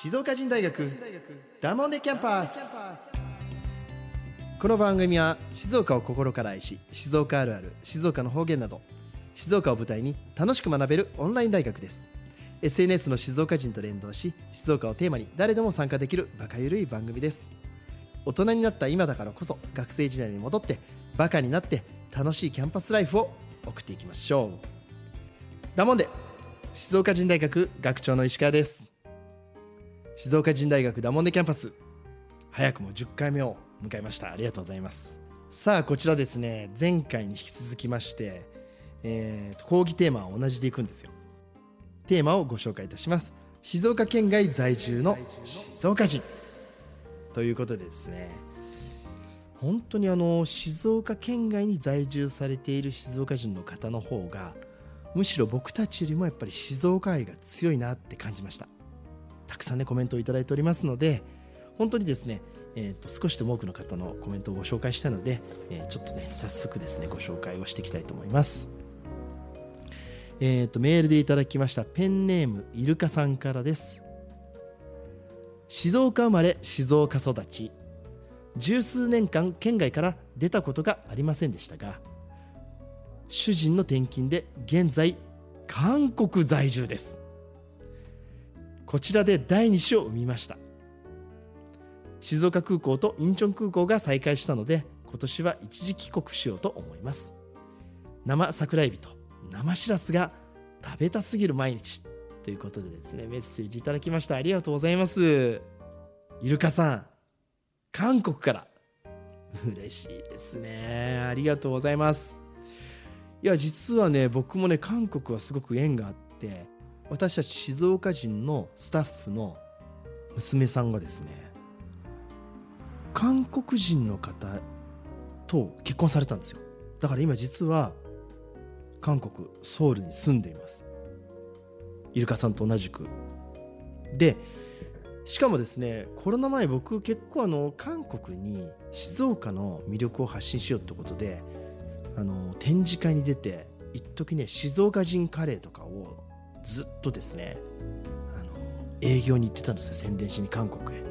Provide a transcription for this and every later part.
静岡人大学ダモンデキャンパス。この番組は静岡を心から愛し静岡あるある静岡の方言など静岡を舞台に楽しく学べるオンライン大学です。SNS の静岡人と連動し静岡をテーマに誰でも参加できるバカゆるい番組です。大人になった今だからこそ学生時代に戻ってバカになって楽しいキャンパスライフを送っていきましょう。ダモンデ静岡人大学学長の石川です。静岡人大学ダモンデキャンパス。早くも10回目を迎えました。ありがとうございます。さあこちらですね。前回に引き続きまして、えー、講義テーマは同じでいくんですよ。テーマをご紹介いたします。静岡県外在住の静岡人。ということでですね。本当にあの静岡県外に在住されている静岡人の方の方がむしろ僕たちよりもやっぱり静岡愛が強いなって感じました。たくさんねコメントをいただいておりますので本当にですね、えー、と少しでも多くの方のコメントをご紹介したので、えーちょっとね早速ですねご紹介をしていきたいと思います。えー、とメールでいただきましたペンネームイルカさんからです。静岡生まれ静岡育ち。十数年間県外から出たことがありませんでしたが主人の転勤で現在韓国在住です。こちらで第2子を産みました。静岡空港とインチョン空港が再開したので今年は一時帰国しようと思います。生桜エビと生しらすが食べたすぎる毎日ということでですねメッセージいただきました。ありがとうございます。イルカさん韓国から。嬉しいですね。ありがとうございます。いや実はね僕もね韓国はすごく縁があって私たち静岡人のスタッフの娘さんがですね韓国人の方と結婚されたんですよ。だから今実は韓国ソウルに住んでいます。イルカさんと同じく。でしかもですねコロナ前僕結構あの韓国に静岡の魅力を発信しようってことであの展示会に出て一時ね静岡人カレーとかをずっとですねあの営業に行ってたんですよ宣伝しに韓国へ。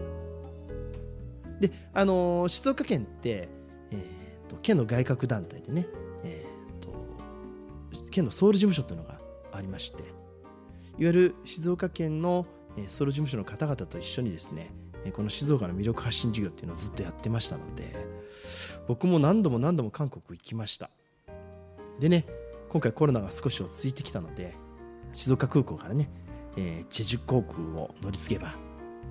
であの静岡県って、えー、と県の外郭団体でね、えー、と県のソウル事務所というのがありましていわゆる静岡県のソウル事務所の方々と一緒にですねこの静岡の魅力発信事業っていうのをずっとやってましたので僕も何度も何度も韓国行きました。でね今回コロナが少し落ち着いてきたので静岡空港からね、えーチェジュ航空を乗り継げば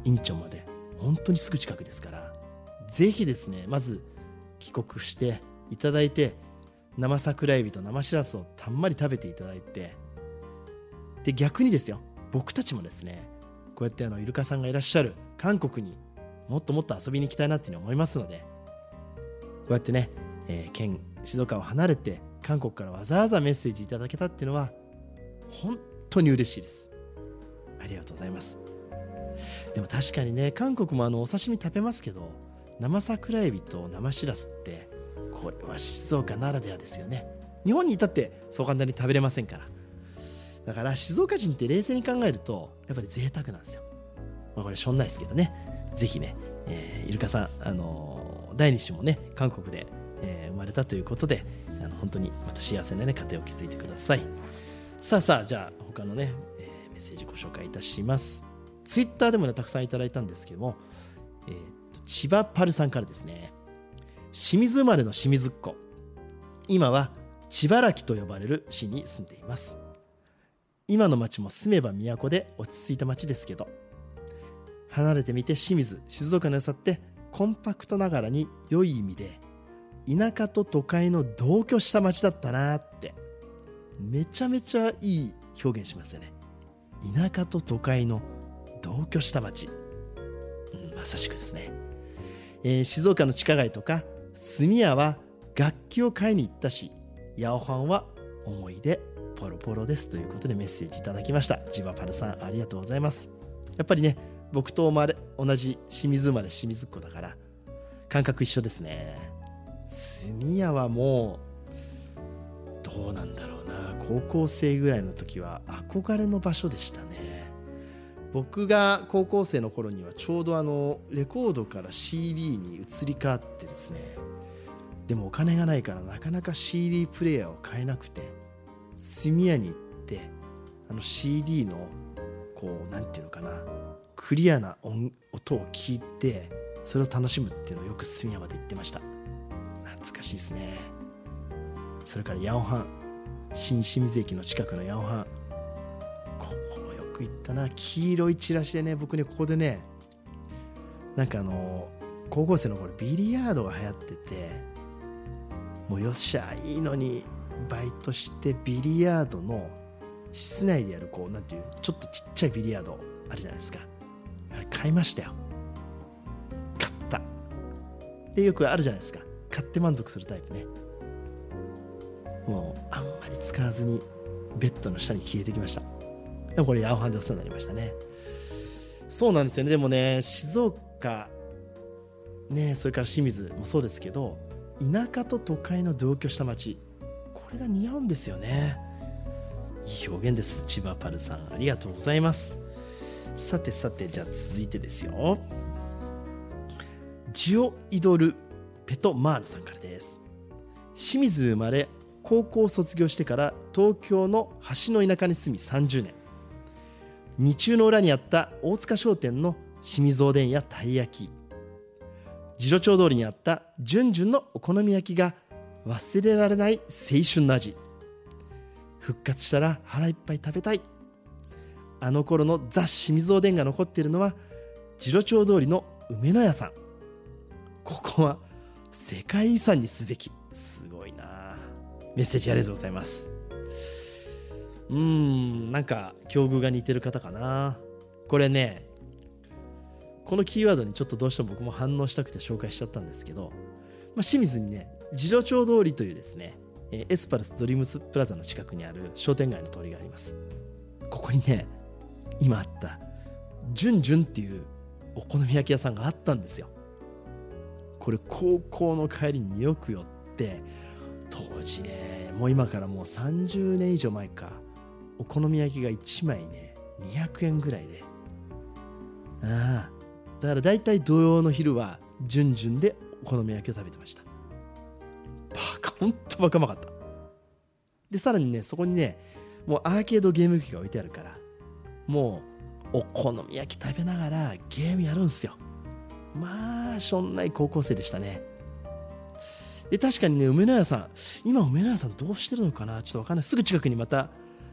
インチョンまで本当にすぐ近くですからぜひですねまず帰国していただいて生桜エビと生しらすをたんまり食べていただいてで逆にですよ僕たちもですねこうやってあのイルカさんがいらっしゃる韓国にもっともっと遊びに行きたいなっていうふうに思いますのでこうやってね、えー県静岡を離れて韓国からわざわざメッセージいただけたっていうのは本当に嬉しいです。ありがとうございます。でも確かにね韓国もあのお刺身食べますけど生桜エビと生しらすってこれは静岡ならではですよね。日本にいたってそう簡単に食べれませんから。だから静岡人って冷静に考えるとやっぱり贅沢なんですよ、まあ、これしょんないですけどね。ぜひね、えーイルカさん、あのー第二子もね韓国で、えー生まれたということであの本当にまた幸せな、ね、家庭を築いてください。さあさあじゃあ他のね、えーメッセージご紹介いたします。ツイッターでもねたくさんいただいたんですけども、えーと千葉パルさんからですね。清水生まれの清水っ子。今は千葉らきと呼ばれる市に住んでいます。今の町も住めば都で落ち着いた町ですけど離れてみて清水静岡の良さってコンパクトながらに良い意味で田舎と都会の同居した町だったなってめちゃめちゃいい表現しますよね。田舎と都会の同居した町、うんまさしくですね、えー静岡の地下街とか住屋は楽器を買いに行ったしヤオハンは思い出ポロポロです。ということでメッセージいただきました。ジバパルさんありがとうございます。やっぱりね僕と生まれ同じ清水生まれ清水っ子だから感覚一緒ですね。住屋はもうどうなんだろうな。高校生ぐらいの時は憧れの場所でしたね。僕が高校生の頃にはちょうどあのレコードから CD に移り変わってですね。でもお金がないからなかなか CD プレイヤーを買えなくて炭屋に行ってあの CD のこうなんていうのかな。クリアな音音を聞いてそれを楽しむっていうのをよく炭屋まで行ってました。懐かしいですね。それから八尾藩新清水駅の近くの八尾藩ここもよく行ったな。黄色いチラシでね僕ねここでねなんかあの高校生の頃ビリヤードが流行っててもうよっしゃいいのにバイトしてビリヤードの室内でやるこうなんていうちょっとちっちゃいビリヤードあるじゃないですか。あれ買いましたよ。買った。でよくあるじゃないですか。買って満足するタイプね。もうあんまり使わずにベッドの下に消えてきました。でもこれヤオハンでお世話になりましたね。そうなんですよね。でもね静岡ねそれから清水もそうですけど田舎と都会の同居した町これが似合うんですよね。いい表現です。千葉パルさんありがとうございます。さてさてじゃあ続いてですよ。ジオイドルペトマールさんからです。清水生まれ高校を卒業してから東京の端の田舎に住み30年。二中の裏にあった大塚商店の清水おでんやたい焼き。次郎町通りにあったじゅんじゅんのお好み焼きが忘れられない青春の味。復活したら腹いっぱい食べたい。あの頃のザ・清水おでんが残っているのは次郎町通りの梅の屋さん。ここは世界遺産にすべき。すごいなあ。メッセージありがとうございます。うんなんか境遇が似てる方かな。これねこのキーワードにちょっとどうしても僕も反応したくて紹介しちゃったんですけど、まあ、清水にね次郎町通りというですねエスパルスドリームスプラザの近くにある商店街の通りがあります。ここにね今あったジュンジュンっていうお好み焼き屋さんがあったんですよ。これ高校の帰りによく寄って当時ねもう今からもう30年以上前か。お好み焼きが1枚ね200円ぐらいで。ああだから大体土曜の昼はジュンジュンでお好み焼きを食べてました。バカほんとバカまかった。でさらにねそこにねもうアーケードゲーム機が置いてあるからもうお好み焼き食べながらゲームやるんすよ。まあしょんない高校生でしたね。で確かにね梅の屋さん。今梅の屋さんどうしてるのかな？ちょっとわかんない。すぐ近くにまた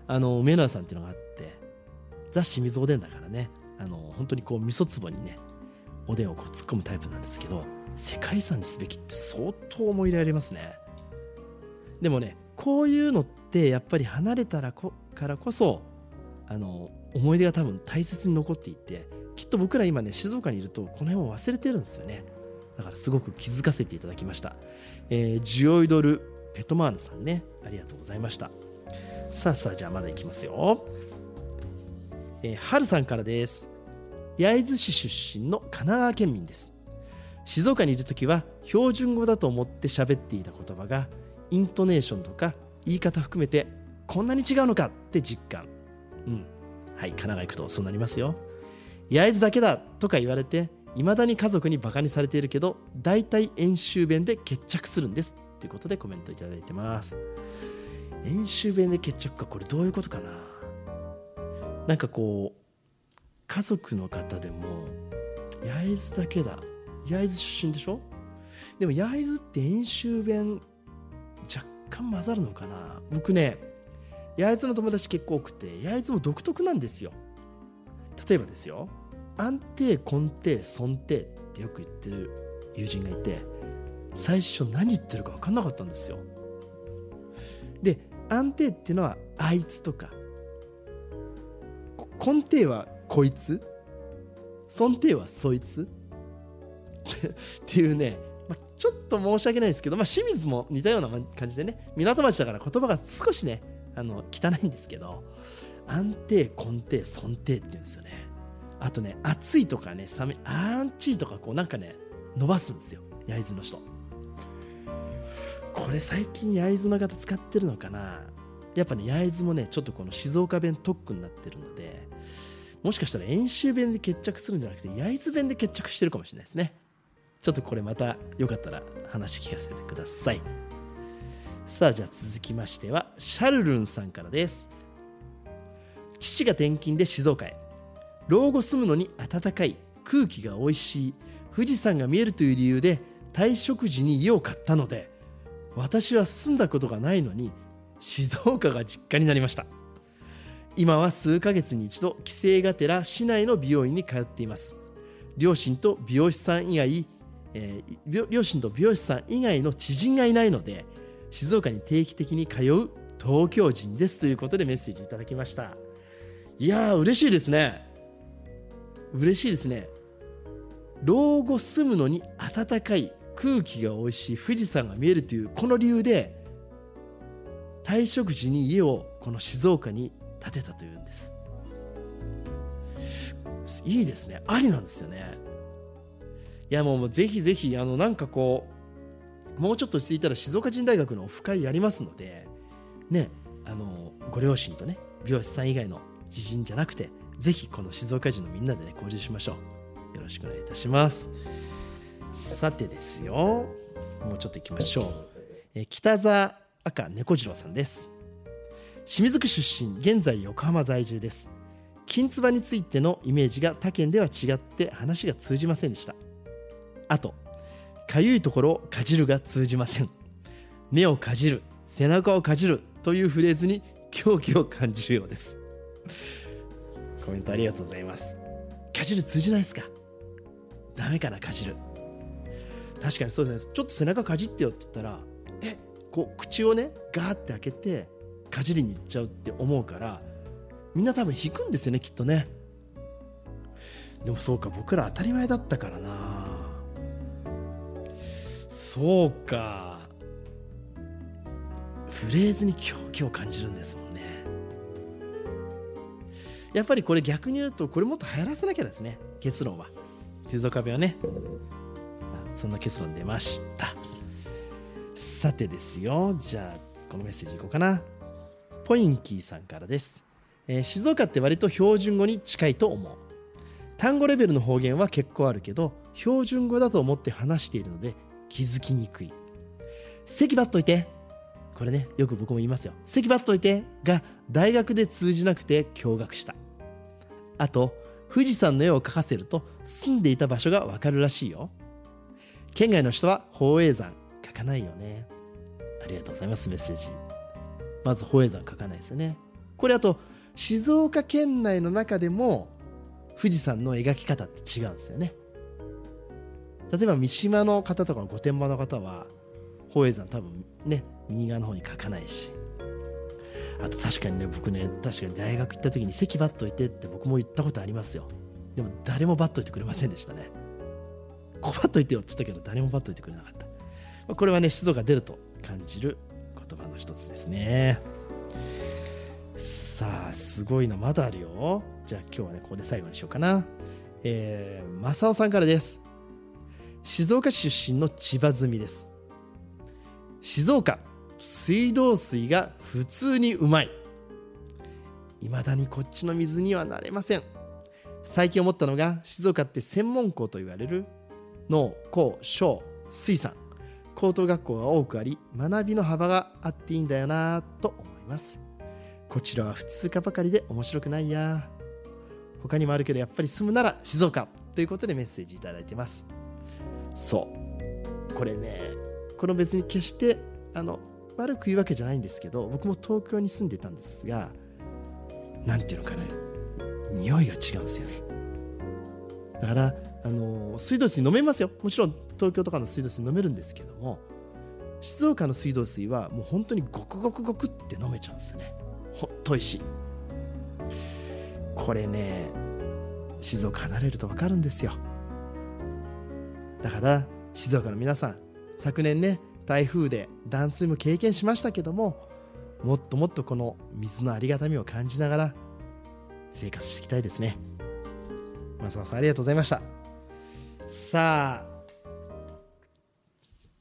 あの梅の屋さんっていうのがあって。雑誌水おでんだからね。あの本当にこう味噌壺にねおでんをこう突っ込むタイプなんですけど世界遺産にすべきって相当思い入れありますね。でもねこういうのってやっぱり離れたらこからこそあの思い出が多分大切に残っていてきっと僕ら今ね静岡にいるとこの辺を忘れてるんですよね。だからすごく気づかせていただきました、えー、ジオイドルペトマーヌさんね。ありがとうございました。さあさあじゃあまだいきますよ、えー、はるさんからです。焼津市出身の神奈川県民です。静岡にいる時は標準語だと思って喋っていた言葉がイントネーションとか言い方含めてこんなに違うのか？って実感。うん。はい神奈川行くとそうなりますよ。焼津だけだとか言われていまだに家族にバカにされているけど大体演習弁で決着するんですということでコメントいただいてます。演習弁で決着かこれどういうことかな？なんかこう家族の方でも焼津だけだ。焼津出身でしょ？でも焼津って演習弁若干混ざるのかな？僕ね焼津の友達結構多くて焼津も独特なんですよ。例えばですよ。安定根底尊定ってよく言ってる友人がいて最初何言ってるか分かんなかったんですよ。で安定っていうのはあいつとか根底はこいつ尊定はそいつっていうね、まあ、ちょっと申し訳ないですけど、まあ、清水も似たような感じでね港町だから言葉が少しねあの汚いんですけど安定根底尊定って言うんですよね。あとね暑いとかね寒いアンチーとかこうなんかね伸ばすんですよ。焼津の人。これ最近焼津の方使ってるのかな。やっぱね焼津もねちょっとこの静岡弁特区になってるのでもしかしたら演習弁で決着するんじゃなくて焼津弁で決着してるかもしれないですね。ちょっとこれまたよかったら話聞かせてください。さあじゃあ続きましてはシャルルンさんからです。父が転勤で静岡へ。老後住むのに暖かい空気が美味しい富士山が見えるという理由で退職時に家を買ったので私は住んだことがないのに静岡が実家になりました。今は数ヶ月に一度帰省がてら市内の美容院に通っています。両親と美容師さん以外、えー、両親と美容師さん以外の知人がいないので静岡に定期的に通う東京人ですということでメッセージいただきました。いやー嬉しいですね。嬉しいですね。老後住むのに暖かい空気が美味しい富士山が見えるというこの理由で退職時に家をこの静岡に建てたというんです。いいですね。ありなんですよね。いやもうぜひぜひあのなんかこうもうちょっと落ち着いたら静岡人大学のオフ会やりますのでねあのご両親とね美容師さん以外の知人じゃなくてぜひこの静岡人のみんなでね交流しましょう。よろしくお願いいたします。さてですよ。もうちょっと行きましょう、え北沢赤猫次郎さんです。清水区出身現在横浜在住です。金つばについてのイメージが他県では違って話が通じませんでした。あとかゆいところをかじるが通じません。目をかじる背中をかじるというフレーズに狂気を感じるようです。コメントありがとうございます。かじる通じないですか？ダメかなかじる。確かにそうですね。ちょっと背中かじってよって言ったらえこう口をねガーって開けてかじりに行っちゃうって思うからみんな多分引くんですよねきっとね。でもそうか僕ら当たり前だったからな。そうか。フレーズに狂気を感じるんですもんやっぱりこれ逆に言うとこれもっと流行らせなきゃですね。結論は。静岡弁はね。そんな結論出ました。さてですよ。じゃあこのメッセージいこうかな。ポインキーさんからです、えー、静岡って割と標準語に近いと思う。単語レベルの方言は結構あるけど標準語だと思って話しているので気づきにくい。席ばっといて。これねよく僕も言いますよ。席ばっといてが大学で通じなくて驚愕した。あと富士山の絵を描かせると住んでいた場所がわかるらしいよ。県外の人は宝永山書かないよね。ありがとうございますメッセージ。まず宝永山書かないですよね。これあと静岡県内の中でも富士山の描き方って違うんですよね。例えば三島の方とか御殿場の方は宝永山多分ね右側の方に書かないし。あと確かにね僕ね確かに大学行った時に席バッといてって僕も言ったことありますよ。でも誰もバッといてくれませんでしたね。ここバッといてよって言ったけど誰もバッといてくれなかった。これはね湿度が出ると感じる言葉の一つですね。さあすごいなまだあるよ。じゃあ今日はねここで最後にしようかな。えー、正雄さんからです。静岡市出身の千葉住です。静岡。水道水が普通にうまい。未だにこっちの水にはなれません。最近思ったのが静岡って専門校と言われる農工小水産。高等学校が多くあり学びの幅があっていいんだよなと思います。こちらは普通科ばかりで面白くないや。他にもあるけどやっぱり住むなら静岡ということでメッセージいただいてます。そう。これねこの別に決してあの悪く言うわけじゃないんですけど僕も東京に住んでたんですが何て言うのかな匂いが違うんですよね。だからあの水道水飲めますよ。もちろん東京とかの水道水飲めるんですけども静岡の水道水はもう本当にゴクゴクゴクって飲めちゃうんですよね。ほっといし。これね静岡離れると分かるんですよ。だから静岡の皆さん昨年ね台風で断水も経験しましたけどももっともっとこの水のありがたみを感じながら生活していきたいですね。松尾さんありがとうございました。さあ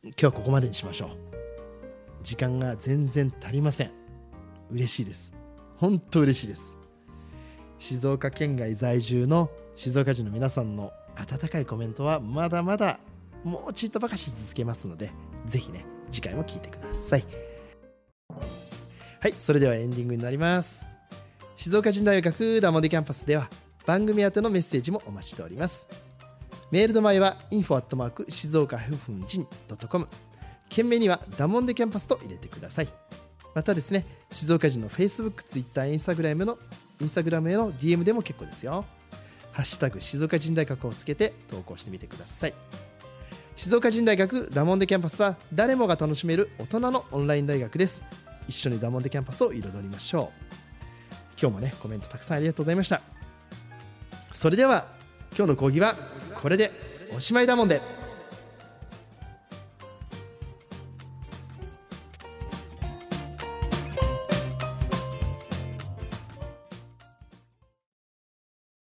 今日はここまでにしましょう。時間が全然足りません。嬉しいです。本当嬉しいです。静岡県外在住の静岡人の皆さんの温かいコメントはまだまだもうちっとばかし続けますのでぜひね次回も聞いてください。はいそれではエンディングになります。静岡人大学ダモデキャンパスでは番組宛てのメッセージもお待ちしております。メールの前は info@ 静岡ふんじん .com 件名にはダモンデキャンパスと入れてください。またですね静岡人の Facebook、Twitter、Instagram のインスタグラムへの DM でも結構ですよ。ハッシュタグ静岡人大学をつけて投稿してみてください。静岡人大学ダモンデキャンパスは誰もが楽しめる大人のオンライン大学です。一緒にダモンデキャンパスを彩りましょう。今日もねコメントたくさんありがとうございました。それでは今日の講義はこれでおしまいだもんで。